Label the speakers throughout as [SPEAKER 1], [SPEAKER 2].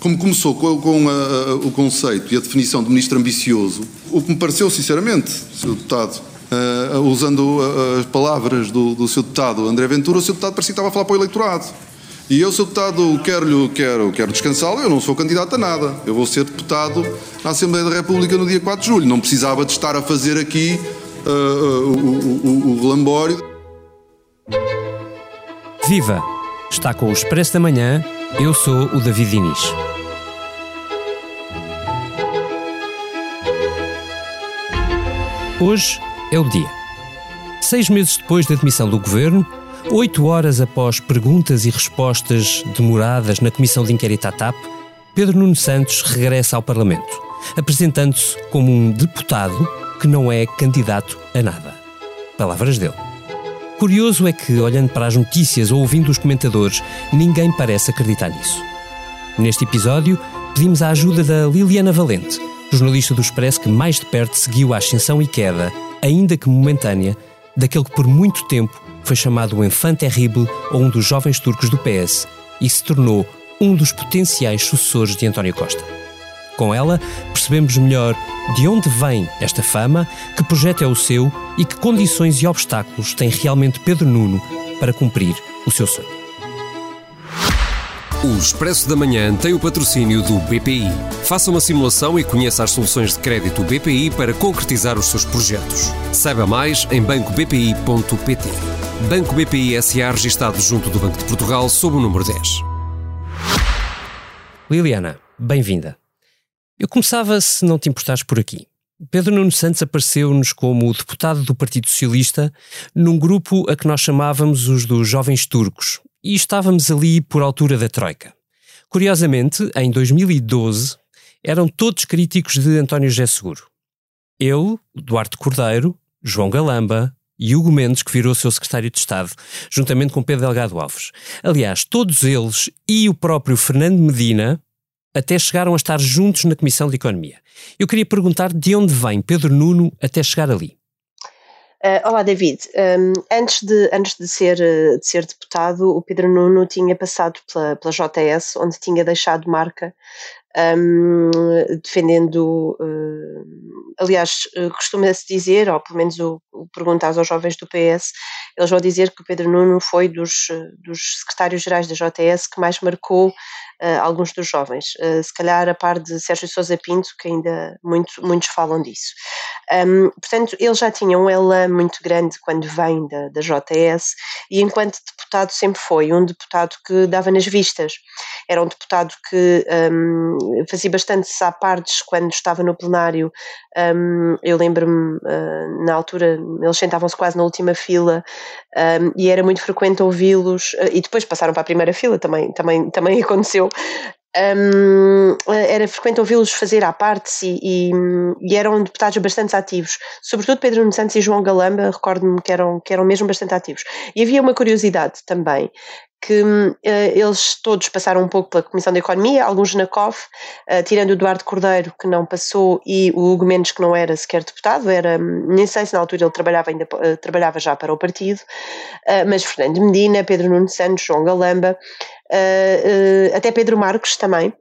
[SPEAKER 1] como começou com, com a, o conceito e a definição de ministro ambicioso, o que me pareceu, sinceramente, Sr. Deputado, uh, usando uh, as palavras do, do Sr. Deputado André Ventura, o Sr. Deputado parecia que estava a falar para o eleitorado. E eu, Sr. Deputado, quero, quero, quero descansá-lo, eu não sou candidato a nada. Eu vou ser deputado na Assembleia da República no dia 4 de julho. Não precisava de estar a fazer aqui uh, o, o, o relambório.
[SPEAKER 2] Viva! Está com o Expresso da Manhã, eu sou o David Diniz. Hoje é o dia. Seis meses depois da demissão do governo, oito horas após perguntas e respostas demoradas na comissão de inquérito à TAP, Pedro Nuno Santos regressa ao Parlamento, apresentando-se como um deputado que não é candidato a nada. Palavras dele. Curioso é que, olhando para as notícias ou ouvindo os comentadores, ninguém parece acreditar nisso. Neste episódio, pedimos a ajuda da Liliana Valente, jornalista do Expresso que mais de perto seguiu a ascensão e queda, ainda que momentânea, daquele que por muito tempo foi chamado o Enfant Terrible ou um dos jovens turcos do PS e se tornou um dos potenciais sucessores de António Costa. Com ela, percebemos melhor de onde vem esta fama, que projeto é o seu e que condições e obstáculos tem realmente Pedro Nuno para cumprir o seu sonho.
[SPEAKER 3] O Expresso da Manhã tem o patrocínio do BPI. Faça uma simulação e conheça as soluções de crédito BPI para concretizar os seus projetos. Saiba mais em bancobpi.pt. Banco BPI SA registado junto do Banco de Portugal sob o número 10.
[SPEAKER 2] Liliana, bem-vinda. Eu começava, se não te importares por aqui. Pedro Nuno Santos apareceu-nos como deputado do Partido Socialista num grupo a que nós chamávamos os dos Jovens Turcos, e estávamos ali por altura da Troika. Curiosamente, em 2012, eram todos críticos de António José Seguro. Eu, Duarte Cordeiro, João Galamba e Hugo Mendes, que virou seu secretário de Estado, juntamente com Pedro Delgado Alves. Aliás, todos eles e o próprio Fernando Medina até chegaram a estar juntos na Comissão de Economia. Eu queria perguntar de onde vem Pedro Nuno até chegar ali.
[SPEAKER 4] Uh, olá, David. Um, antes, de, antes de, ser, de ser deputado, o Pedro Nuno tinha passado pela, pela JS, onde tinha deixado marca um, defendendo. Uh, aliás, costuma-se dizer, ou pelo menos o, o perguntar aos jovens do PS, eles vão dizer que o Pedro Nuno foi dos, dos secretários-gerais da JS que mais marcou uh, alguns dos jovens, uh, se calhar a par de Sérgio Sousa Pinto, que ainda muito, muitos falam disso. Um, portanto, ele já tinha um elan muito grande quando vem da, da JS e enquanto deputado sempre foi um deputado que dava nas vistas. Era um deputado que um, fazia bastante sapardes quando estava no plenário. Um, eu lembro-me, uh, na altura, eles sentavam-se quase na última fila e era muito frequente ouvi-los, e depois passaram para a primeira fila, também, também, também aconteceu, um, era frequente ouvi-los fazer à parte e, e, e, eram deputados bastante ativos, sobretudo Pedro Nuno Santos e João Galamba, recordo-me que eram, que eram mesmo bastante ativos. E havia uma curiosidade também, que uh, eles todos passaram um pouco pela Comissão de Economia, alguns na COF, uh, tirando o Eduardo Cordeiro, que não passou, e o Hugo Mendes, que não era sequer deputado, era, nem sei se na altura ele trabalhava, ainda, uh, trabalhava já para o partido, mas Fernando Medina, Pedro Nuno Santos, João Galamba, até Pedro Marcos também,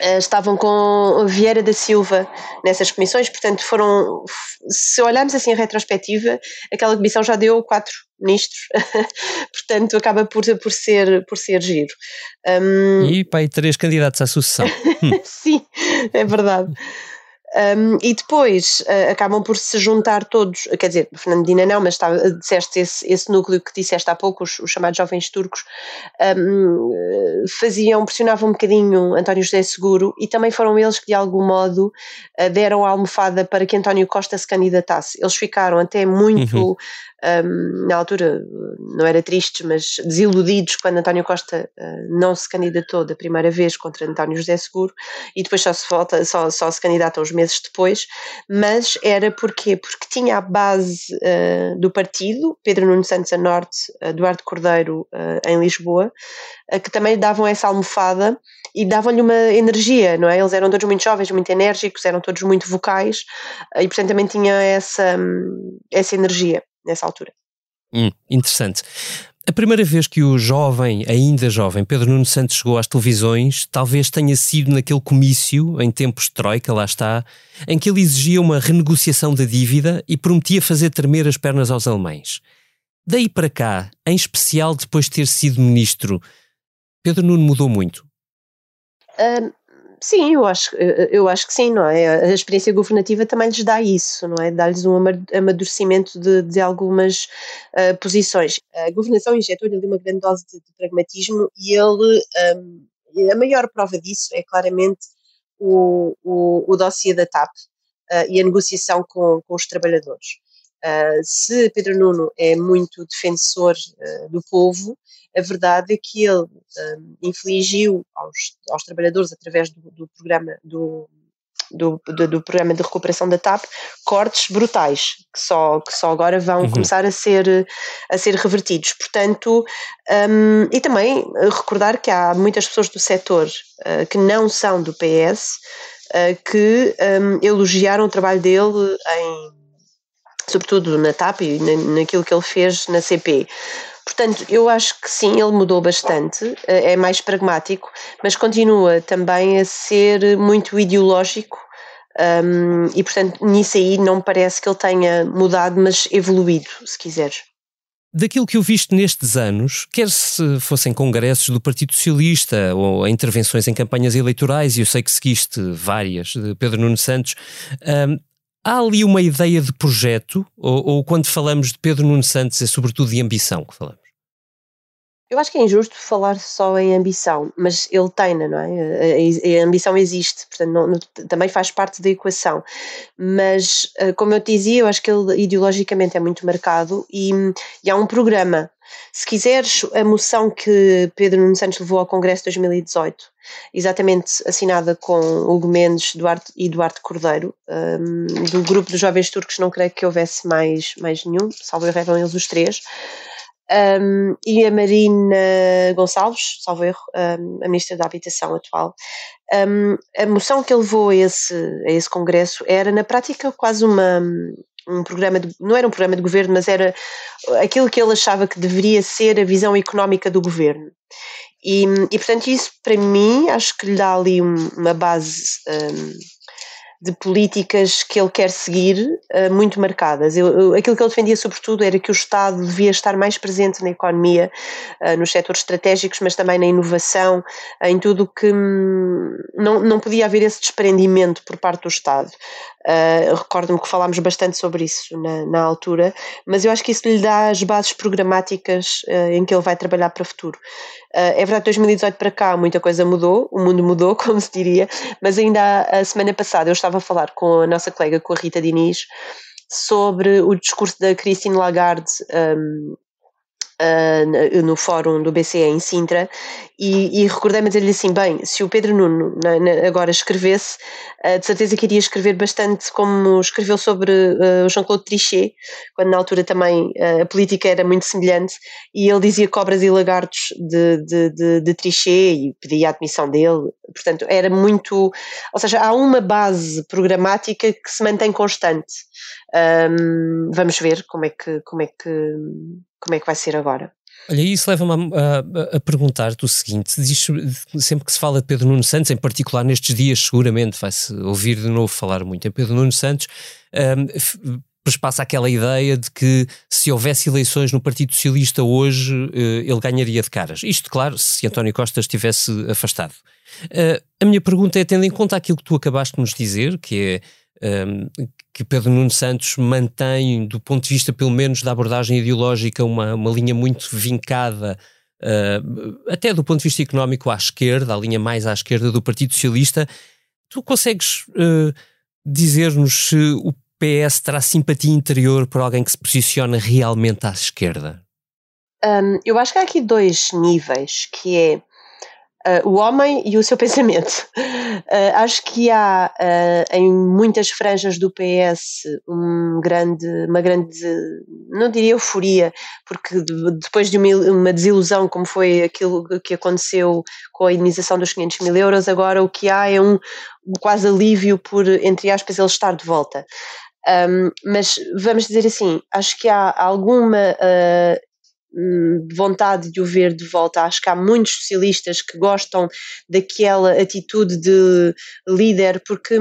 [SPEAKER 4] estavam com Vieira da Silva nessas comissões, portanto foram, se olharmos assim em retrospectiva, aquela comissão já deu quatro ministros, portanto acaba por, por, ser, por ser giro.
[SPEAKER 2] Um... E pai, três candidatos à sucessão.
[SPEAKER 4] Sim, é verdade. Um, e depois uh, acabam por se juntar todos, quer dizer, Fernandina não, mas está, disseste esse, esse núcleo que disseste há pouco, os, os chamados jovens turcos, um, faziam, pressionavam um bocadinho António José Seguro e também foram eles que de algum modo uh, deram a almofada para que António Costa se candidatasse. Eles ficaram até muito uhum um, na altura não era tristes, mas desiludidos quando António Costa uh, não se candidatou da primeira vez contra António José Seguro e depois só se volta, só, só se candidata uns meses depois, mas era porquê? Porque tinha a base uh, do partido, Pedro Nuno Santos a Norte, Eduardo Cordeiro uh, em Lisboa, que também davam essa almofada e davam-lhe uma energia, não é? Eles eram todos muito jovens, muito enérgicos, eram todos muito vocais e portanto também tinha essa, essa energia nessa altura.
[SPEAKER 2] Hum, interessante. A primeira vez que o jovem, ainda jovem, Pedro Nuno Santos chegou às televisões, talvez tenha sido naquele comício, em tempos de Troika, lá está, em que ele exigia uma renegociação da dívida e prometia fazer tremer as pernas aos alemães. Daí para cá, em especial depois de ter sido ministro, Pedro Nuno mudou muito.
[SPEAKER 4] Um, sim, eu acho, eu acho que sim, não é? A experiência governativa também lhes dá isso, não é? Dá-lhes um amadurecimento de, de algumas uh, posições. A governação injetou-lhe ali uma grande dose de, de pragmatismo e ele, um, a maior prova disso é claramente o, o, o dossiê da TAP uh, e a negociação com, com os trabalhadores. Uh, se Pedro Nuno é muito defensor uh, do povo, a verdade é que ele um, infligiu aos, aos, trabalhadores, através do, do programa do, do, do, programa de recuperação da TAP, cortes brutais, que só, que só agora vão uhum. começar a ser, a ser revertidos. Portanto, um, e também recordar que há muitas pessoas do setor uh, que não são do PS que um, elogiaram o trabalho dele em sobretudo na TAP e naquilo que ele fez na CP. Portanto, eu acho que sim, ele mudou bastante, eh, é mais pragmático, mas continua também a ser muito ideológico um, e, portanto, nisso aí não parece que ele tenha mudado, mas evoluído, se quiseres.
[SPEAKER 2] Daquilo que eu viste nestes anos, quer se fossem congressos do Partido Socialista ou intervenções em campanhas eleitorais, e eu sei que seguiste várias de Pedro Nuno Santos, um, Há ali uma ideia de projeto, ou, ou quando falamos de Pedro Nuno Santos é sobretudo de ambição que falamos?
[SPEAKER 4] Eu acho que é injusto falar só em ambição, mas ele tem, não é? A, ambição existe, portanto, não, não, também faz parte da equação. Mas, eh, como eu te dizia, eu acho que ele ideologicamente é muito marcado e, e há um programa. Se quiseres, a moção que Pedro Nuno Santos levou ao Congresso de 2018, exatamente assinada com Hugo Mendes Duarte e Duarte Cordeiro, um, do grupo dos jovens turcos, não creio que houvesse mais, mais nenhum, salvo erro, eles os três um, e a Marina Gonçalves, salvo erro, um, a Ministra da Habitação atual. Um, a moção que ele levou a esse, a esse congresso era, na prática, quase uma, um programa, de, não era um programa de governo, mas era aquilo que ele achava que deveria ser a visão económica do governo. E, e portanto, isso para mim acho que lhe dá ali um, uma base de políticas que ele quer seguir uh, muito marcadas. Eu, eu, aquilo que ele defendia, sobretudo, era que o Estado devia estar mais presente na economia, uh, nos setores estratégicos, mas também na inovação, uh, em tudo que hum, não, não podia haver esse desprendimento por parte do Estado. Recordo-me que falámos bastante sobre isso na, na, altura, mas eu acho que isso lhe dá as bases programáticas em que ele vai trabalhar para o futuro. é verdade, de 2018 para cá muita coisa mudou, o mundo mudou, como se diria, mas ainda a semana passada eu estava estava a falar com a nossa colega, com a Rita Diniz, sobre o discurso da Christine Lagarde um, uh, no fórum do BCE em Sintra e, e recordei-me dizer-lhe assim, bem, se o Pedro Nuno na, na, agora escrevesse, uh, de certeza que iria escrever bastante como escreveu sobre uh, o Jean-Claude Trichet, quando na altura também a política era muito semelhante, e ele dizia cobras e lagartos de, de, de, de Trichet e pedia a admissão dele, portanto era muito, ou seja, há uma base programática que se mantém constante. Um, vamos ver como é que como é que como é que vai ser agora.
[SPEAKER 2] Olha, isso leva-me a, a, a perguntar-te o seguinte: diz, sempre que se fala de Pedro Nuno Santos, em particular nestes dias, seguramente vai-se ouvir de novo falar muito em Pedro Nuno Santos, um, passa aquela ideia de que se houvesse eleições no Partido Socialista hoje, uh, ele ganharia de caras. Isto, claro, se António Costa estivesse afastado. Uh, a minha pergunta é, tendo em conta aquilo que tu acabaste de nos dizer, que é um, que Pedro Nuno Santos mantém, do ponto de vista pelo menos da abordagem ideológica, uma, uma linha muito vincada, uh, até do ponto de vista económico, à esquerda, a linha mais à esquerda do Partido Socialista. Tu consegues uh, dizer-nos se o PS terá simpatia interior por alguém que se posiciona realmente à esquerda?
[SPEAKER 4] Um, eu acho que há aqui dois níveis, que é Uh, o homem e o seu pensamento. Uh, acho que há uh, em muitas franjas do PS um grande, uma grande, não diria euforia, porque de, depois de uma, desilusão como foi aquilo que aconteceu com a indenização dos 500 mil euros, agora o que há é um quase alívio por, entre aspas, ele estar de volta. Um, mas vamos dizer assim, acho que há alguma vontade de o ver de volta. Acho que há muitos socialistas que gostam daquela atitude de líder, porque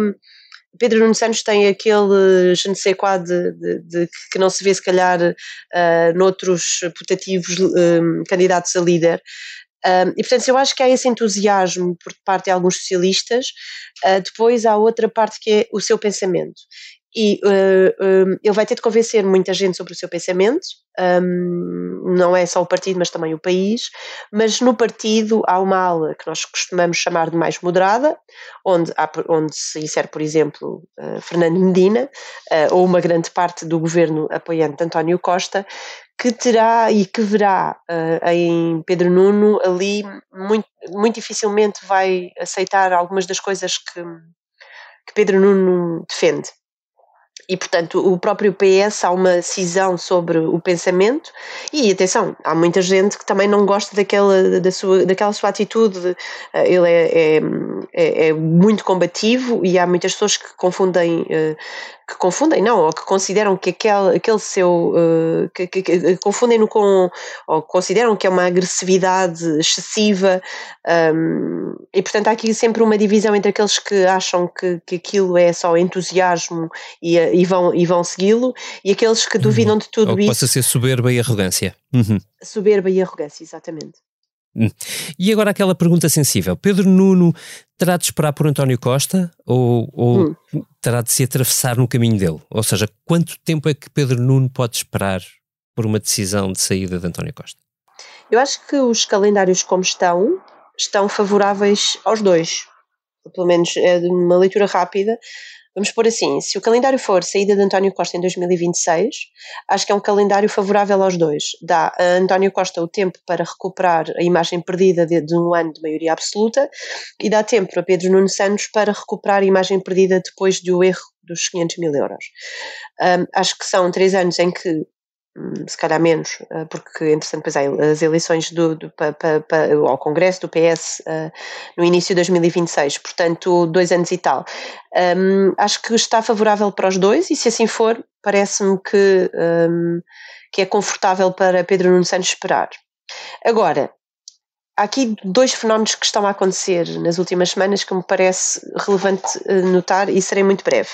[SPEAKER 4] Pedro Nuno Santos tem aquele je ne sais quoi de, de, de, que não se vê se calhar uh, noutros putativos um, candidatos a líder. Um, e portanto, eu acho que há esse entusiasmo por parte de alguns socialistas. Uh, depois há outra parte que é o seu pensamento e uh, ele vai ter de convencer muita gente sobre o seu pensamento, um, não é só o partido, mas também o país. Mas no partido há uma ala que nós costumamos chamar de mais moderada, onde, há, onde se insere, por exemplo, uh, Fernando Medina, uh, ou uma grande parte do governo apoiante de António Costa, que terá e que verá em Pedro Nuno ali muito, muito dificilmente vai aceitar algumas das coisas que, que Pedro Nuno defende e, portanto, o próprio PS há uma cisão sobre o pensamento. E, atenção, há muita gente que também não gosta daquela, da sua, daquela sua atitude, eh, ele é, é, é, é muito combativo e há muitas pessoas que confundem eh, que confundem, não, ou que consideram que aquele, aquele seu, uh, que, que, que confundem-no com, ou consideram que é uma agressividade excessiva, um, e portanto há aqui sempre uma divisão entre aqueles que acham que, que aquilo é só entusiasmo e, e vão, e vão segui-lo, e aqueles que duvidam uhum. de tudo
[SPEAKER 2] ou
[SPEAKER 4] isso.
[SPEAKER 2] Possa ser soberba e arrogância. Uhum.
[SPEAKER 4] Soberba e arrogância, exatamente.
[SPEAKER 2] Hum. E agora aquela pergunta sensível: Pedro Nuno terá de esperar por António Costa ou, ou hum. terá de se atravessar no caminho dele? Ou seja, quanto tempo é que Pedro Nuno pode esperar por uma decisão de saída de António Costa?
[SPEAKER 4] Eu acho que os calendários como estão, estão favoráveis aos dois. Pelo menos é de uma leitura rápida. Vamos pôr assim: se o calendário for saída de António Costa em 2026, acho que é um calendário favorável aos dois. Dá a António Costa o tempo para recuperar a imagem perdida de, de um ano de maioria absoluta e dá tempo a Pedro Nuno Santos para recuperar a imagem perdida depois do erro dos 500 mil euros. Um, acho que são três anos em que se calhar menos, eh, porque entretanto depois as eleições do, do, pa, pa, pa, ao Congresso do PS uh, no início de 2026, portanto dois anos e tal. Um, acho que está favorável para os dois e se assim for, parece-me que, um, que é confortável para Pedro Nuno Santos esperar. Agora, há aqui dois fenómenos que estão a acontecer nas últimas semanas que me parece relevante eh, notar e serei muito breve.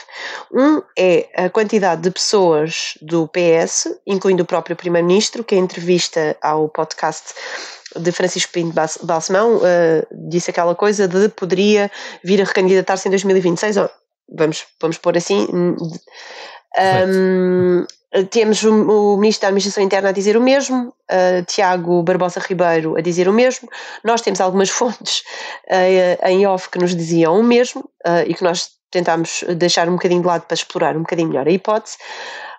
[SPEAKER 4] Um é a quantidade de pessoas do PS, incluindo o próprio Primeiro-Ministro, que em entrevista ao podcast de Francisco Pinto Balsemão uh, disse aquela coisa de poderia vir a recandidatar-se em 2026, ou, vamos, vamos pôr assim. Um, temos o, o, Ministro da Administração Interna a dizer o mesmo, uh, Tiago Barbosa Ribeiro a dizer o mesmo. Nós temos algumas fontes uh, em off que nos diziam o mesmo uh, e que nós tentámos deixar um bocadinho de lado para explorar um bocadinho melhor a hipótese.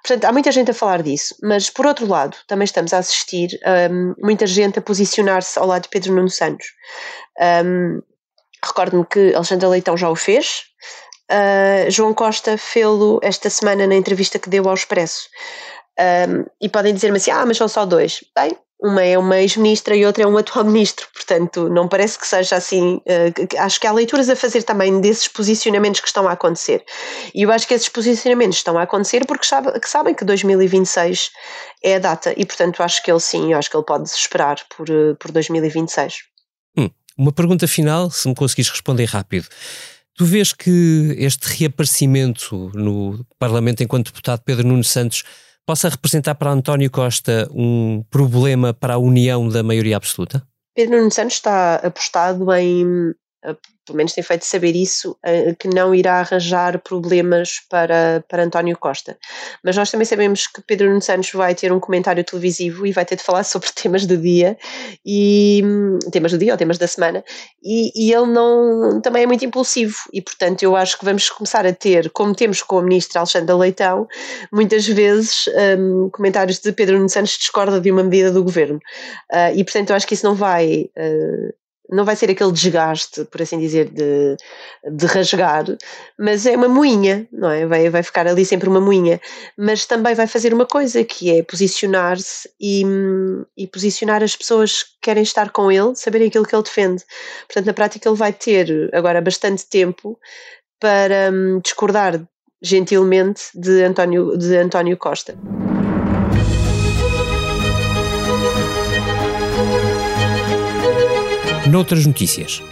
[SPEAKER 4] Portanto, há muita gente a falar disso, mas por outro lado, também estamos a assistir um, muita gente a posicionar-se ao lado de Pedro Nuno Santos. Um, Recordo-me que Alexandre Leitão já o fez, Uh, João Costa fê-lo esta semana na entrevista que deu ao Expresso. Um, e podem dizer-me assim: ah, mas são só dois. Bem, uma é uma ex-ministra e outra é um atual ministro, portanto, não parece que seja assim. Uh, acho que há leituras a fazer também desses posicionamentos que estão a acontecer. E eu acho que esses posicionamentos estão a acontecer porque sabe, que sabem que 2026 é a data, e portanto, acho que ele sim, acho que ele pode esperar por, por 2026.
[SPEAKER 2] Hum, uma pergunta final, se me conseguires responder rápido. Tu vês que este reaparecimento no Parlamento enquanto deputado Pedro Nuno Santos possa representar para António Costa um problema para a união da maioria absoluta?
[SPEAKER 4] Pedro Nuno Santos está apostado em pelo menos tem feito saber isso, eh, que não irá arranjar problemas para, para António Costa. Mas nós também sabemos que Pedro Nuno Santos vai ter um comentário televisivo e vai ter de falar sobre temas do dia, e temas do dia ou temas da semana, e, e ele não também é muito impulsivo, e portanto eu acho que vamos começar a ter, como temos com a ministra Alexandra Leitão, muitas vezes um, comentários de Pedro Nuno Santos discorda de uma medida do governo. Uh, e portanto eu acho que isso não vai uh, não vai ser aquele desgaste, por assim dizer, de, de rasgar, mas é uma moinha, não é? Vai, vai ficar ali sempre uma moinha, mas também vai fazer uma coisa que é posicionar-se e, e posicionar as pessoas que querem estar com ele, saberem aquilo que ele defende. Portanto, na prática, ele vai ter agora bastante tempo para hum, discordar gentilmente de António, de António Costa.
[SPEAKER 2] Noutras notícias.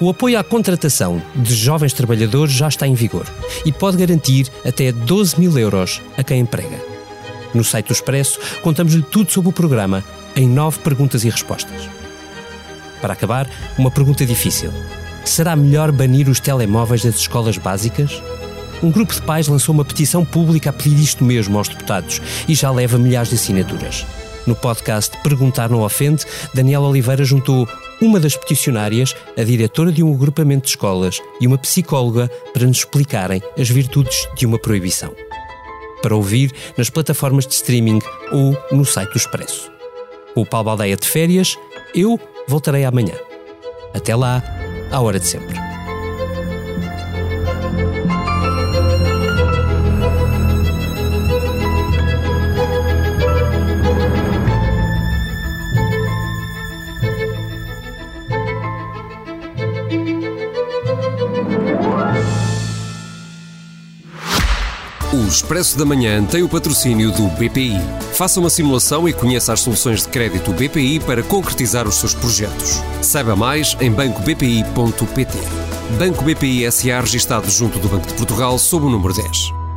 [SPEAKER 2] O apoio à contratação de jovens trabalhadores já está em vigor e pode garantir até 12 mil euros a quem emprega. No site do Expresso, contamos-lhe tudo sobre o programa em nove perguntas e respostas. Para acabar, uma pergunta difícil. Será melhor banir os telemóveis das escolas básicas? Um grupo de pais lançou uma petição pública a pedir isto mesmo aos deputados e já leva milhares de assinaturas. No podcast Perguntar Não Ofende, Daniela Oliveira juntou uma das peticionárias, a diretora de um agrupamento de escolas e uma psicóloga para nos explicarem as virtudes de uma proibição. Para ouvir nas plataformas de streaming ou no site do Expresso. Com o Paulo Baldeia de férias, eu voltarei amanhã. Até lá, à hora de sempre.
[SPEAKER 3] O Expresso da Manhã tem o patrocínio do BPI. Faça uma simulação e conheça as soluções de crédito BPI para concretizar os seus projetos. Saiba mais em bancobpi.pt. Banco BPI SA registado junto do Banco de Portugal sob o número 10.